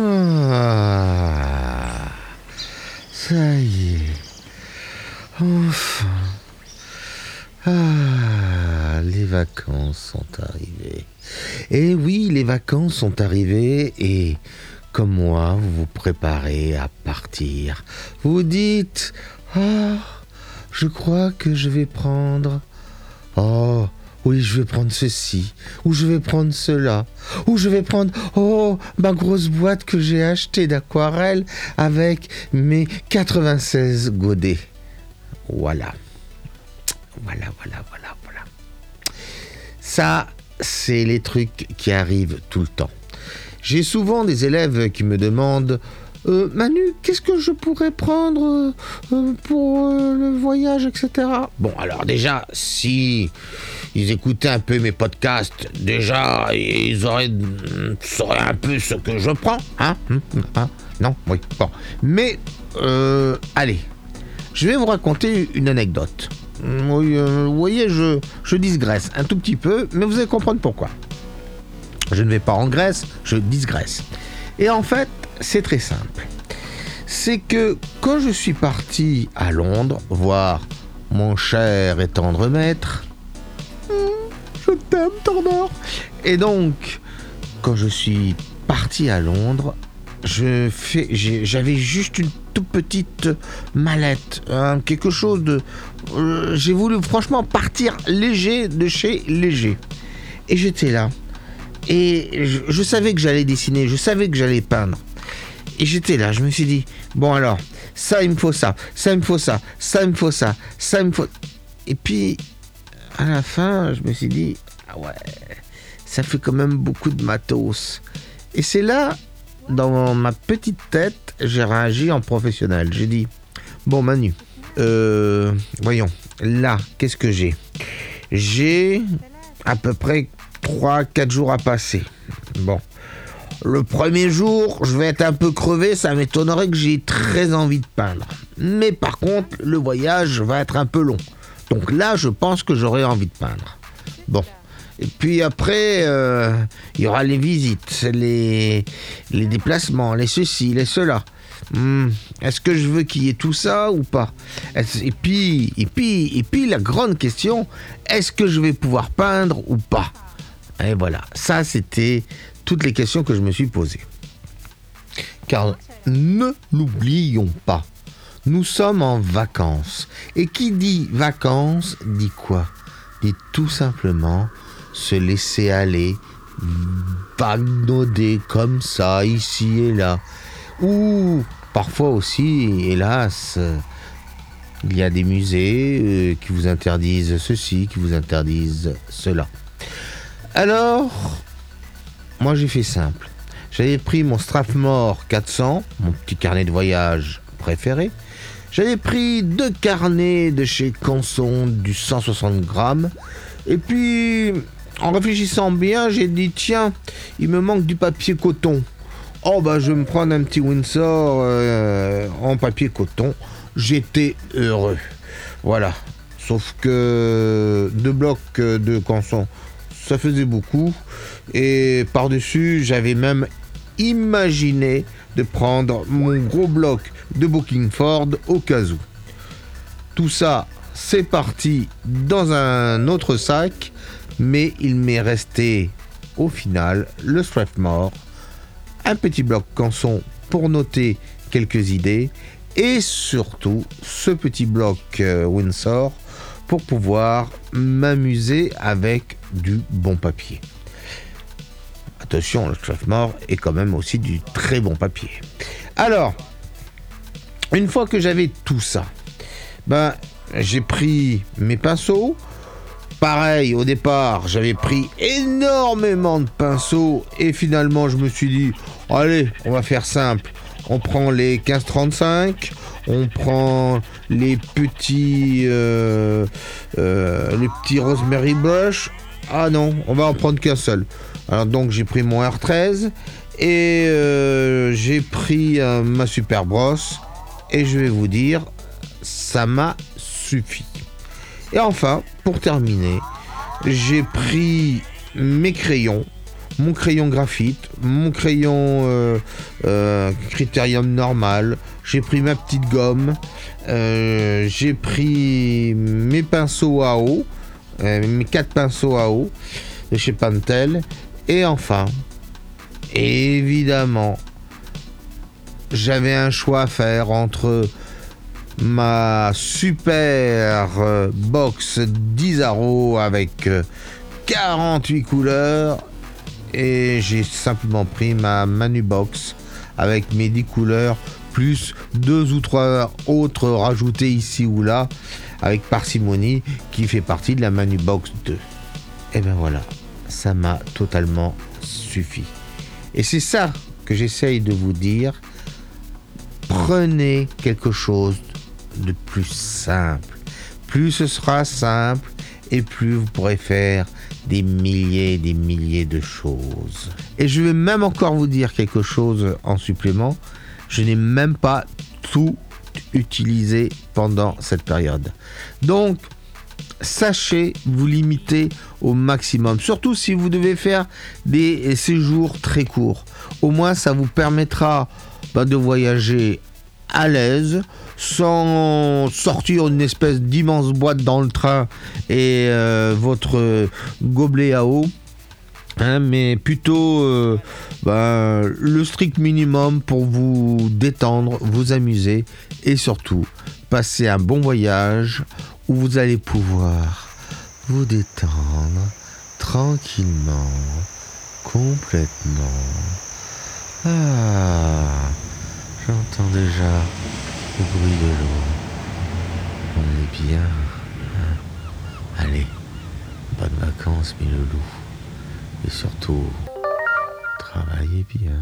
Ah, ça y est. Enfin. Ah, les vacances sont arrivées. Et oui, les vacances sont arrivées et comme moi, vous vous préparez à partir. Vous dites, ah, je crois que je vais prendre... Oh, oui, je vais prendre ceci, ou je vais prendre cela, ou je vais prendre, oh, ma grosse boîte que j'ai achetée d'aquarelle avec mes 96 godets. Voilà. Voilà, voilà, voilà, voilà. Ça, c'est les trucs qui arrivent tout le temps. J'ai souvent des élèves qui me demandent euh, Manu, qu'est-ce que je pourrais prendre euh, euh, pour le voyage, etc. Bon, alors déjà, si ils écoutaient un peu mes podcasts, déjà, ils auraient sauraient un peu ce que je prends, hein, hein, hein Non, oui, bon. Mais, allez, je vais vous raconter une anecdote. Oui, vous voyez, je, je digresse un tout petit peu, mais vous allez comprendre pourquoi. Je ne vais pas en Grèce, je digresse. Et en fait, c'est très simple. C'est que quand je suis parti à Londres voir mon cher et tendre maître, hmm, je t'aime, Tordor. Et donc, quand je suis parti à Londres, j'avais juste une toute petite mallette, hein, quelque chose de. Euh, j'ai voulu franchement partir léger de chez léger. Et j'étais là. Et je, savais que j'allais dessiner, je savais que j'allais peindre. Et j'étais là, je me suis dit, bon alors, ça il me faut ça, ça il me faut ça, ça il me faut ça, ça il me faut... Et puis, à la fin, je me suis dit, ah ouais, ça fait quand même beaucoup de matos. Et c'est là, dans ma petite tête, j'ai réagi en professionnel. J'ai dit, bon Manu, euh, voyons, là, qu'est-ce que j'ai? J'ai à peu près 3-4 jours à passer. Bon. Le premier jour, je vais être un peu crevé, ça m'étonnerait que j'ai très envie de peindre. Mais par contre, le voyage va être un peu long. Donc là, je pense que j'aurai envie de peindre. Bon. Et puis après, euh, il y aura les visites, les, déplacements, les ceci, les cela. Hmm, est-ce que je veux qu'il y ait tout ça ou pas? Et puis, et puis, et puis la grande question, est-ce que je vais pouvoir peindre ou pas? Et voilà, ça c'était toutes les questions que je me suis posées. Car ne l'oublions pas, nous sommes en vacances. Et qui dit vacances dit quoi? Dit tout simplement se laisser aller, bagnoder comme ça, ici et là. Ou parfois aussi, hélas, il y a des musées euh, qui vous interdisent ceci, qui vous interdisent cela. Alors, moi j'ai fait simple. J'avais pris mon Strathmore 400, mon petit carnet de voyage préféré. J'avais pris deux carnets de chez Canson du 160 grammes. Et puis, en réfléchissant bien, j'ai dit tiens, il me manque du papier coton. Oh bah je vais me prendre un petit Windsor euh, en papier coton. J'étais heureux. Voilà. Sauf que deux blocs de Canson ça faisait beaucoup. Et par-dessus, j'avais même imaginé de prendre mon gros bloc de Bookingford au cas où. Tout ça, c'est parti dans un autre sac, mais il m'est resté au final le Strathmore, un petit bloc canson pour noter quelques idées, et surtout ce petit bloc euh, Windsor pour pouvoir m'amuser avec du bon papier. Attention, le Strathmore est quand même aussi du très bon papier. Alors, une fois que j'avais tout ça, ben, j'ai pris mes pinceaux. Pareil, au départ, j'avais pris énormément de pinceaux et finalement, je me suis dit, allez, on va faire simple. On prend les 1535, on prend les petits, euh, euh, les petits Rosemary Brush. Ah non, on va en prendre qu'un seul. Alors donc j'ai pris mon R13 et euh, j'ai pris ma super brosse et je vais vous dire, ça m'a suffi. Et enfin, pour terminer, j'ai pris mes crayons mon crayon graphite, mon crayon euh, euh, critérium normal, j'ai pris ma petite gomme, euh, j'ai pris mes pinceaux à eau, mes quatre pinceaux à eau de chez Pantel, et enfin, évidemment, j'avais un choix à faire entre ma super box d'Isaro avec 48 couleurs et j'ai simplement pris ma Manu Box avec mes 10 couleurs plus deux ou trois autres rajoutées ici ou là avec parcimonie qui fait partie de la Manu Box 2. Et ben voilà, ça m'a totalement suffi. Et c'est ça que j'essaye de vous dire. Prenez quelque chose de plus simple. Plus ce sera simple et plus vous pourrez faire des milliers des milliers de choses. Et je vais même encore vous dire quelque chose en supplément. Je n'ai même pas tout utilisé pendant cette période. Donc, sachez vous limiter au maximum. Surtout si vous devez faire des séjours très courts. Au moins, ça vous permettra bah, de voyager à l'aise, sans sortir une espèce d'immense boîte dans le train et euh, votre gobelet à eau. Hein, mais plutôt euh, ben, le strict minimum pour vous détendre, vous amuser et surtout passer un bon voyage où vous allez pouvoir vous détendre tranquillement, complètement. Ah, j'entends déjà le bruit de l'eau. On est bien. Hein. Allez, bonnes vacances, mes loulous. Et surtout, travaillez bien.